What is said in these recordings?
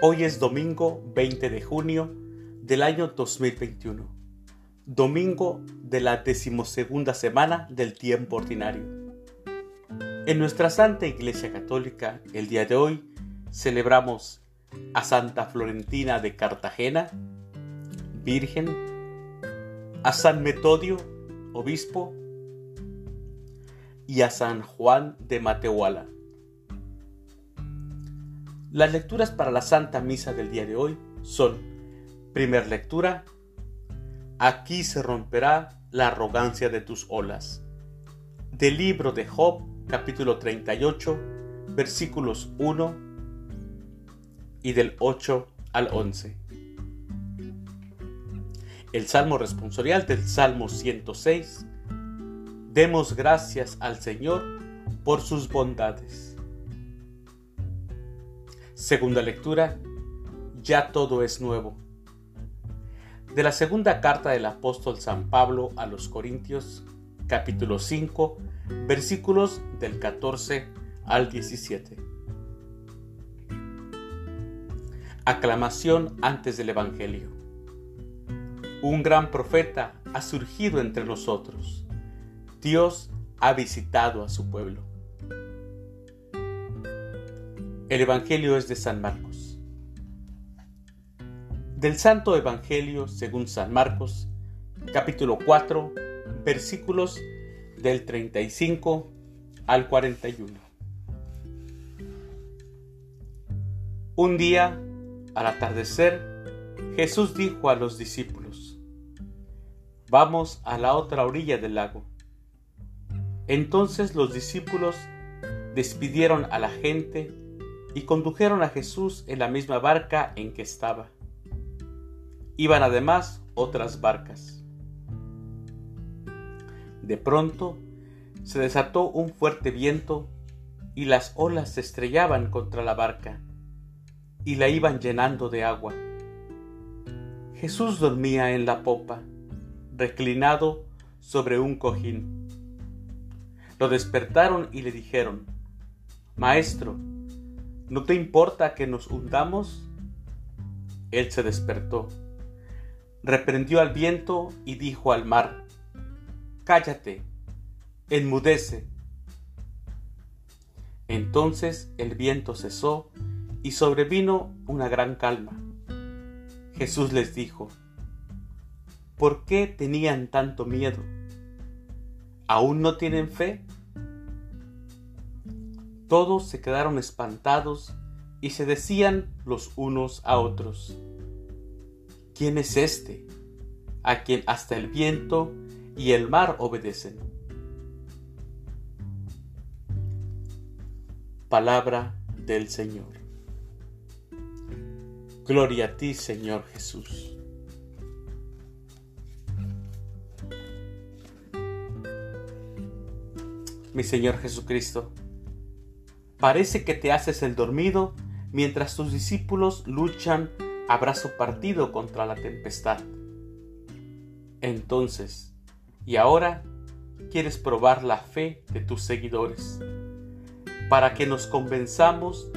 Hoy es domingo 20 de junio del año 2021, domingo de la decimosegunda semana del tiempo ordinario. En nuestra Santa Iglesia Católica, el día de hoy, celebramos a Santa Florentina de Cartagena, Virgen, a San Metodio, Obispo, y a San Juan de Matehuala. Las lecturas para la Santa Misa del día de hoy son, primer lectura, aquí se romperá la arrogancia de tus olas. Del libro de Job, capítulo 38, versículos 1 y del 8 al 11. El Salmo responsorial del Salmo 106. Demos gracias al Señor por sus bondades. Segunda lectura, ya todo es nuevo. De la segunda carta del apóstol San Pablo a los Corintios, capítulo 5, versículos del 14 al 17. Aclamación antes del Evangelio. Un gran profeta ha surgido entre nosotros. Dios ha visitado a su pueblo. El Evangelio es de San Marcos. Del Santo Evangelio según San Marcos, capítulo 4, versículos del 35 al 41. Un día, al atardecer, Jesús dijo a los discípulos, Vamos a la otra orilla del lago. Entonces los discípulos despidieron a la gente y condujeron a Jesús en la misma barca en que estaba. Iban además otras barcas. De pronto se desató un fuerte viento y las olas se estrellaban contra la barca y la iban llenando de agua. Jesús dormía en la popa, reclinado sobre un cojín. Lo despertaron y le dijeron, Maestro, ¿No te importa que nos hundamos? Él se despertó, reprendió al viento y dijo al mar, Cállate, enmudece. Entonces el viento cesó y sobrevino una gran calma. Jesús les dijo, ¿por qué tenían tanto miedo? ¿Aún no tienen fe? Todos se quedaron espantados y se decían los unos a otros, ¿quién es este a quien hasta el viento y el mar obedecen? Palabra del Señor. Gloria a ti, Señor Jesús. Mi Señor Jesucristo, Parece que te haces el dormido mientras tus discípulos luchan a brazo partido contra la tempestad. Entonces, y ahora, quieres probar la fe de tus seguidores, para que nos convenzamos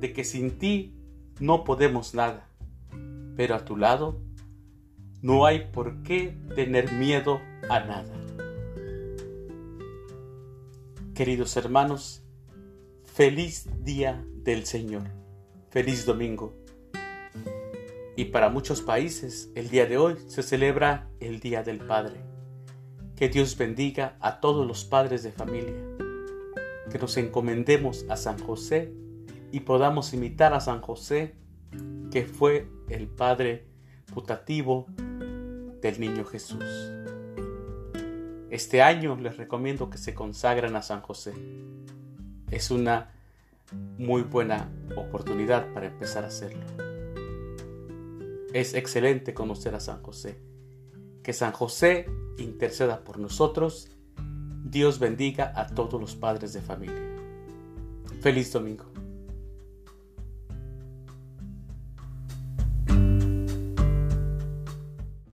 de que sin ti no podemos nada, pero a tu lado no hay por qué tener miedo a nada. Queridos hermanos, Feliz día del Señor. Feliz domingo. Y para muchos países, el día de hoy se celebra el Día del Padre. Que Dios bendiga a todos los padres de familia. Que nos encomendemos a San José y podamos imitar a San José, que fue el Padre putativo del niño Jesús. Este año les recomiendo que se consagren a San José es una muy buena oportunidad para empezar a hacerlo. Es excelente conocer a San José. Que San José interceda por nosotros. Dios bendiga a todos los padres de familia. Feliz domingo.